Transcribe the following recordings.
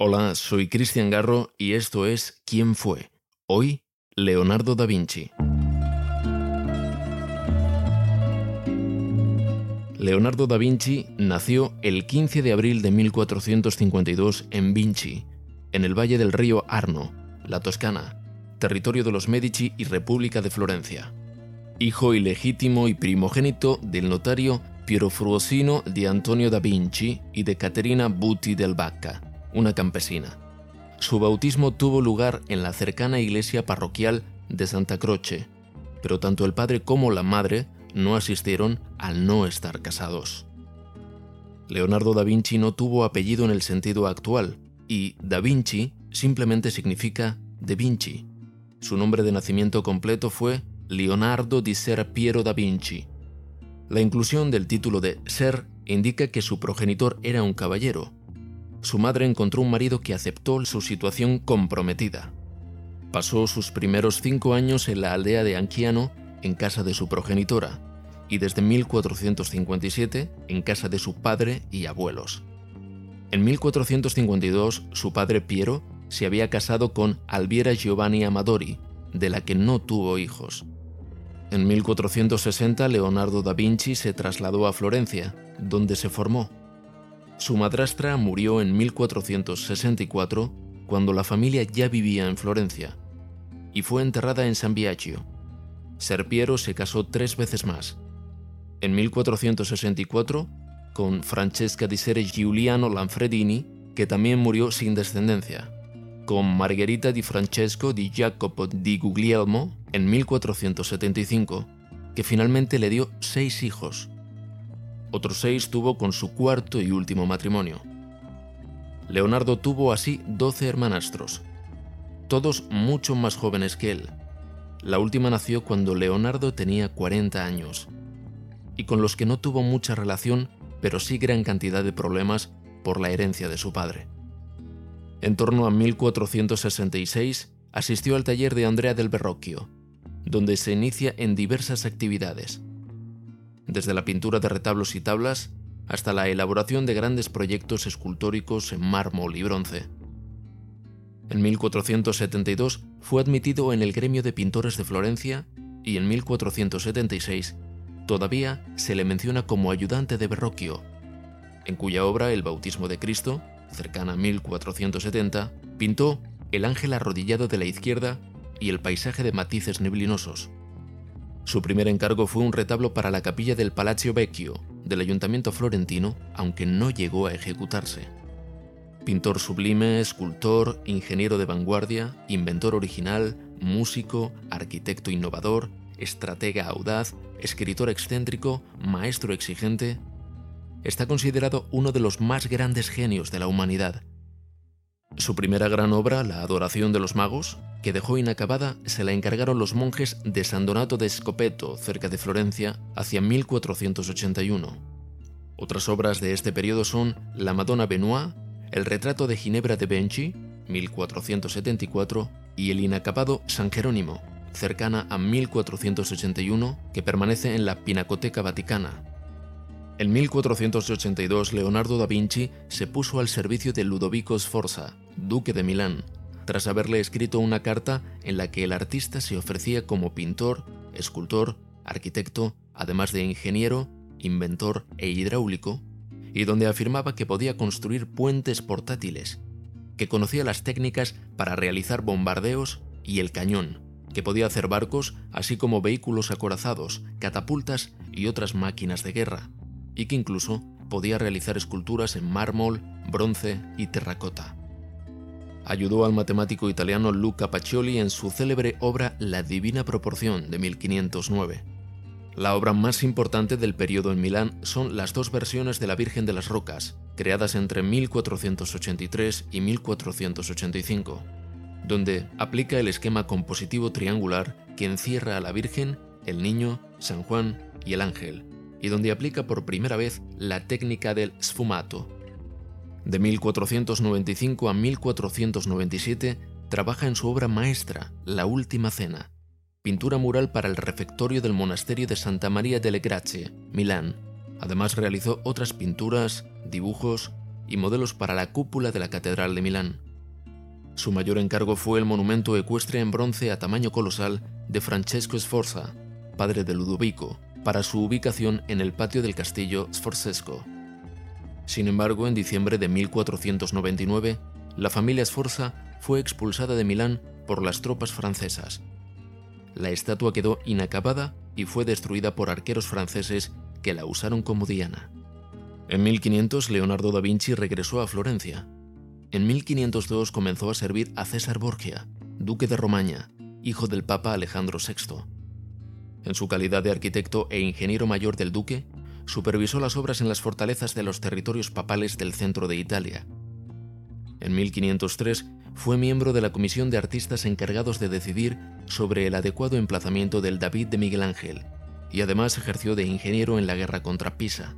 Hola, soy Cristian Garro y esto es ¿Quién fue? Hoy, Leonardo da Vinci. Leonardo da Vinci nació el 15 de abril de 1452 en Vinci, en el valle del río Arno, la Toscana, territorio de los Medici y República de Florencia. Hijo ilegítimo y primogénito del notario Piero Fruosino di Antonio da Vinci y de Caterina Buti del Bacca, una campesina. Su bautismo tuvo lugar en la cercana iglesia parroquial de Santa Croce, pero tanto el padre como la madre no asistieron al no estar casados. Leonardo da Vinci no tuvo apellido en el sentido actual, y da Vinci simplemente significa de Vinci. Su nombre de nacimiento completo fue Leonardo di Ser Piero da Vinci. La inclusión del título de Ser indica que su progenitor era un caballero. Su madre encontró un marido que aceptó su situación comprometida. Pasó sus primeros cinco años en la aldea de Anchiano en casa de su progenitora y desde 1457 en casa de su padre y abuelos. En 1452 su padre Piero se había casado con Alviera Giovanni Amadori, de la que no tuvo hijos. En 1460 Leonardo da Vinci se trasladó a Florencia, donde se formó. Su madrastra murió en 1464 cuando la familia ya vivía en Florencia y fue enterrada en San Biagio. Serpiero se casó tres veces más. En 1464 con Francesca di Sere Giuliano Lanfredini, que también murió sin descendencia con Margherita di Francesco di Jacopo di Guglielmo en 1475, que finalmente le dio seis hijos. Otros seis tuvo con su cuarto y último matrimonio. Leonardo tuvo así doce hermanastros, todos mucho más jóvenes que él. La última nació cuando Leonardo tenía 40 años, y con los que no tuvo mucha relación, pero sí gran cantidad de problemas por la herencia de su padre. En torno a 1466 asistió al taller de Andrea del Verrocchio, donde se inicia en diversas actividades, desde la pintura de retablos y tablas hasta la elaboración de grandes proyectos escultóricos en mármol y bronce. En 1472 fue admitido en el gremio de pintores de Florencia y en 1476 todavía se le menciona como ayudante de Verrocchio, en cuya obra El bautismo de Cristo cercana a 1470, pintó el ángel arrodillado de la izquierda y el paisaje de matices neblinosos. Su primer encargo fue un retablo para la capilla del Palazzo Vecchio del ayuntamiento florentino, aunque no llegó a ejecutarse. Pintor sublime, escultor, ingeniero de vanguardia, inventor original, músico, arquitecto innovador, estratega audaz, escritor excéntrico, maestro exigente, está considerado uno de los más grandes genios de la humanidad. Su primera gran obra, La Adoración de los Magos, que dejó inacabada, se la encargaron los monjes de San Donato de Scopeto, cerca de Florencia, hacia 1481. Otras obras de este periodo son La Madonna Benoit, El retrato de Ginebra de Benchi, 1474, y el inacabado San Jerónimo, cercana a 1481, que permanece en la Pinacoteca Vaticana, en 1482 Leonardo da Vinci se puso al servicio de Ludovico Sforza, duque de Milán, tras haberle escrito una carta en la que el artista se ofrecía como pintor, escultor, arquitecto, además de ingeniero, inventor e hidráulico, y donde afirmaba que podía construir puentes portátiles, que conocía las técnicas para realizar bombardeos y el cañón, que podía hacer barcos, así como vehículos acorazados, catapultas y otras máquinas de guerra y que incluso podía realizar esculturas en mármol, bronce y terracota. Ayudó al matemático italiano Luca Pacioli en su célebre obra La Divina Proporción de 1509. La obra más importante del periodo en Milán son las dos versiones de la Virgen de las Rocas, creadas entre 1483 y 1485, donde aplica el esquema compositivo triangular que encierra a la Virgen, el Niño, San Juan y el Ángel, y donde aplica por primera vez la técnica del sfumato. De 1495 a 1497 trabaja en su obra maestra, La Última Cena, pintura mural para el refectorio del monasterio de Santa María delle Grazie, Milán. Además realizó otras pinturas, dibujos y modelos para la cúpula de la Catedral de Milán. Su mayor encargo fue el monumento ecuestre en bronce a tamaño colosal de Francesco Sforza, padre de Ludovico, para su ubicación en el patio del castillo Sforzesco. Sin embargo, en diciembre de 1499, la familia Sforza fue expulsada de Milán por las tropas francesas la estatua quedó inacabada y fue destruida por arqueros franceses que la usaron como diana. En 1500 Leonardo da Vinci regresó a Florencia. En 1502 comenzó a servir a César Borgia, duque de Romaña, hijo del Papa Alejandro VI. En su calidad de arquitecto e ingeniero mayor del duque, supervisó las obras en las fortalezas de los territorios papales del centro de Italia. En 1503 fue miembro de la comisión de artistas encargados de decidir sobre el adecuado emplazamiento del David de Miguel Ángel, y además ejerció de ingeniero en la guerra contra Pisa.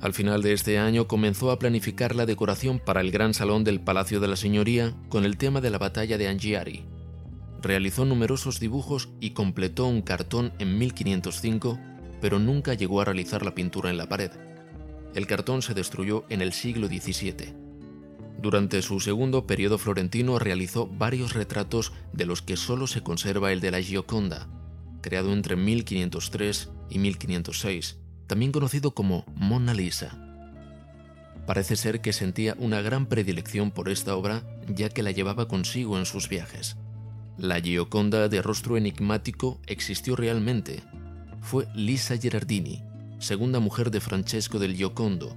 Al final de este año comenzó a planificar la decoración para el gran salón del Palacio de la Señoría con el tema de la batalla de Angiari. Realizó numerosos dibujos y completó un cartón en 1505, pero nunca llegó a realizar la pintura en la pared. El cartón se destruyó en el siglo XVII. Durante su segundo periodo florentino realizó varios retratos de los que solo se conserva el de la Gioconda, creado entre 1503 y 1506, también conocido como Mona Lisa. Parece ser que sentía una gran predilección por esta obra ya que la llevaba consigo en sus viajes. La Gioconda de rostro enigmático existió realmente. Fue Lisa Gerardini, segunda mujer de Francesco del Giocondo,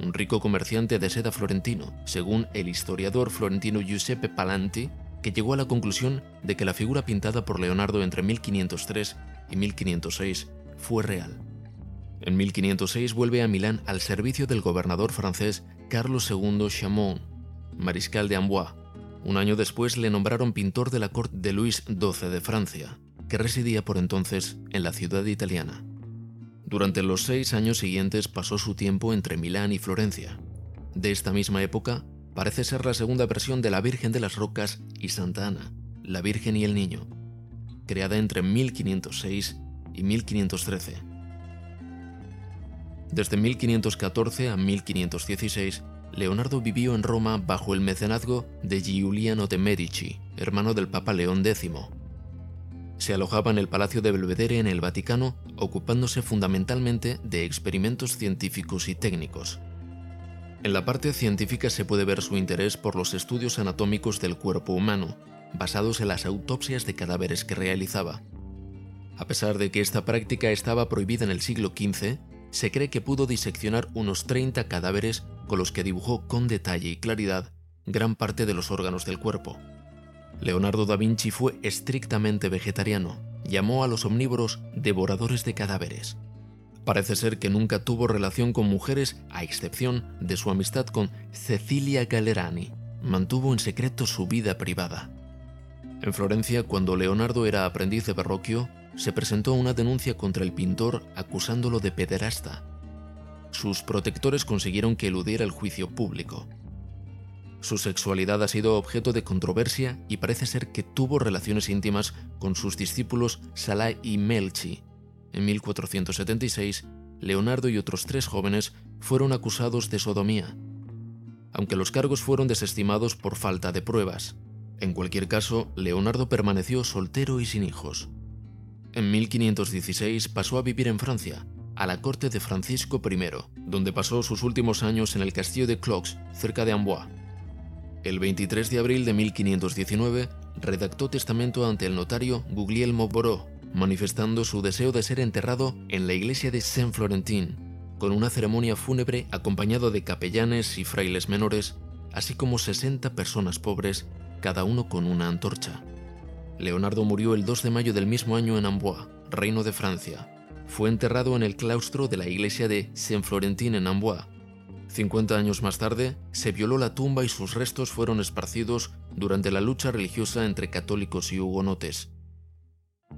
un rico comerciante de seda florentino, según el historiador florentino Giuseppe Palanti, que llegó a la conclusión de que la figura pintada por Leonardo entre 1503 y 1506 fue real. En 1506 vuelve a Milán al servicio del gobernador francés Carlos II Chamon, mariscal de Amboise. Un año después le nombraron pintor de la corte de Luis XII de Francia, que residía por entonces en la ciudad italiana. Durante los seis años siguientes pasó su tiempo entre Milán y Florencia. De esta misma época parece ser la segunda versión de la Virgen de las Rocas y Santa Ana, la Virgen y el Niño, creada entre 1506 y 1513. Desde 1514 a 1516, Leonardo vivió en Roma bajo el mecenazgo de Giuliano de Medici, hermano del Papa León X, se alojaba en el Palacio de Belvedere en el Vaticano, ocupándose fundamentalmente de experimentos científicos y técnicos. En la parte científica se puede ver su interés por los estudios anatómicos del cuerpo humano, basados en las autopsias de cadáveres que realizaba. A pesar de que esta práctica estaba prohibida en el siglo XV, se cree que pudo diseccionar unos 30 cadáveres con los que dibujó con detalle y claridad gran parte de los órganos del cuerpo. Leonardo da Vinci fue estrictamente vegetariano. Llamó a los omnívoros devoradores de cadáveres. Parece ser que nunca tuvo relación con mujeres, a excepción de su amistad con Cecilia Gallerani. Mantuvo en secreto su vida privada. En Florencia, cuando Leonardo era aprendiz de parroquio, se presentó una denuncia contra el pintor acusándolo de pederasta. Sus protectores consiguieron que eludiera el juicio público. Su sexualidad ha sido objeto de controversia y parece ser que tuvo relaciones íntimas con sus discípulos Salah y Melchi. En 1476, Leonardo y otros tres jóvenes fueron acusados de sodomía, aunque los cargos fueron desestimados por falta de pruebas. En cualquier caso, Leonardo permaneció soltero y sin hijos. En 1516 pasó a vivir en Francia, a la corte de Francisco I, donde pasó sus últimos años en el castillo de Clox, cerca de Amboise. El 23 de abril de 1519 redactó testamento ante el notario Guglielmo Boró, manifestando su deseo de ser enterrado en la iglesia de Saint-Florentin, con una ceremonia fúnebre acompañado de capellanes y frailes menores, así como 60 personas pobres, cada uno con una antorcha. Leonardo murió el 2 de mayo del mismo año en Amboise, Reino de Francia, fue enterrado en el claustro de la iglesia de Saint-Florentin en Amboise. 50 años más tarde, se violó la tumba y sus restos fueron esparcidos durante la lucha religiosa entre católicos y hugonotes.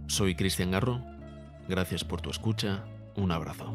Soy Cristian Garro. Gracias por tu escucha. Un abrazo.